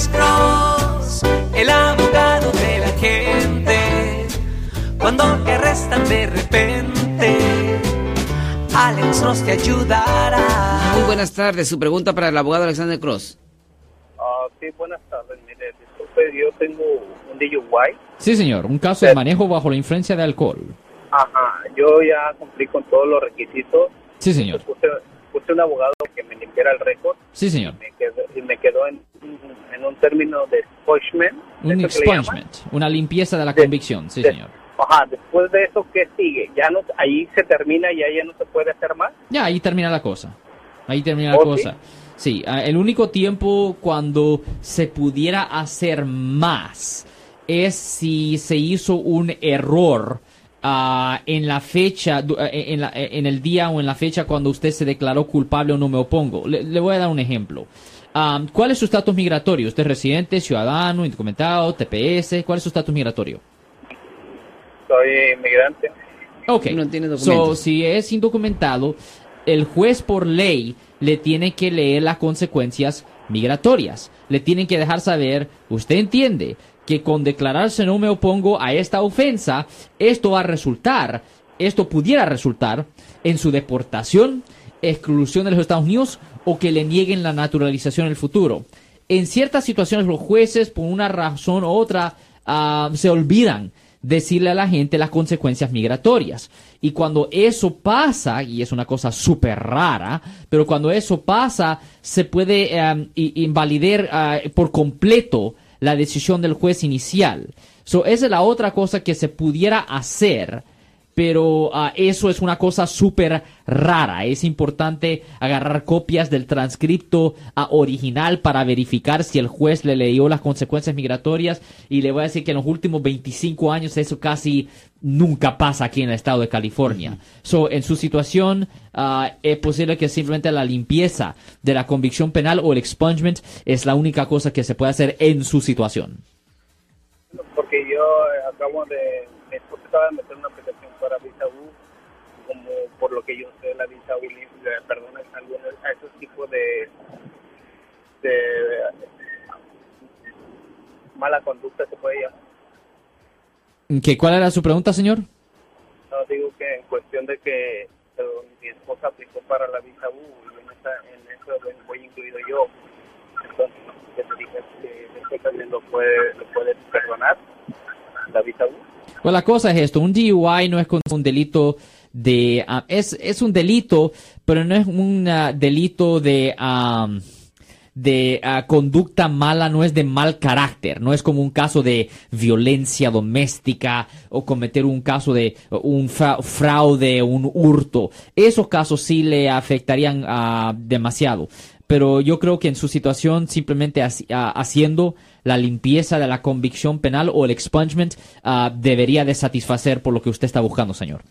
Alex Cross, el abogado de la gente. Cuando te arrestan de repente, Alex Cross te ayudará. Muy buenas tardes. Su pregunta para el abogado Alexander Cross. Ah, sí, buenas tardes. Mire, disculpe, yo tengo un DUI. Sí, señor. Un caso de manejo bajo la influencia de alcohol. Ajá, yo ya cumplí con todos los requisitos. Sí, señor. Puse, puse un abogado que me limpiara el récord. Sí, señor. Me quedó, y me quedó en, en un término de expungement. Un expungement, una limpieza de la convicción. Sí, de- señor. Ajá, después de eso, ¿qué sigue? Ya no, ahí se termina y ahí ya no se puede hacer más. Ya, ahí termina la cosa. Ahí termina la ¿Oh, cosa. Sí, ah, el único tiempo cuando se pudiera hacer más es si se hizo un error ah, en la fecha, du- eh, en, la- en el día o en la fecha cuando usted se declaró culpable o no me opongo. Le, le voy a dar un ejemplo. Ah, ¿Cuál es su estatus migratorio? ¿Usted es residente, ciudadano, indocumentado, TPS? ¿Cuál es su estatus migratorio? Soy inmigrante. Ok. No tiene So, documentos. si es indocumentado, el juez por ley le tiene que leer las consecuencias migratorias. Le tienen que dejar saber, usted entiende que con declararse no me opongo a esta ofensa, esto va a resultar, esto pudiera resultar en su deportación, exclusión de los Estados Unidos o que le nieguen la naturalización en el futuro. En ciertas situaciones los jueces, por una razón u otra, ah, se olvidan decirle a la gente las consecuencias migratorias. Y cuando eso pasa, y es una cosa súper rara, pero cuando eso pasa, se puede i- invalidar eh, por completo la decisión del juez inicial. So, esa es la otra cosa que se pudiera hacer pero ah, eso es una cosa súper rara. Es importante agarrar copias del transcripto ah, original para verificar si el juez le leyó las consecuencias migratorias. Y le voy a decir que en los últimos 25 años eso casi nunca pasa aquí en el estado de California. So, en su situación, ah, es posible que simplemente la limpieza de la convicción penal o el expungement es la única cosa que se puede hacer en su situación. Porque yo eh, acabo de, mi esposa acaba de meter una aplicación para visa U, como por lo que yo sé, la visa U, eh, perdón, es a esos tipos de, de mala conducta se puede llamar. ¿Qué, ¿Cuál era su pregunta, señor? No digo que en cuestión de que mi esposa aplicó para la visa U y en, esa, en eso voy incluido yo. Entonces, que te dije que este lo puede, lo puede perdonar, la visa U. Pues la cosa es esto, un DUI no es un delito de... ah, es, es un delito, pero no es un ah, delito de... de ah, conducta mala, no es de mal carácter, no es como un caso de violencia doméstica o cometer un caso de un fra- fraude, un hurto. Esos casos sí le afectarían ah, demasiado. Pero yo creo que en su situación, simplemente ah, haciendo la limpieza de la convicción penal o el expungement ah, debería de satisfacer por lo que usted está buscando, señor.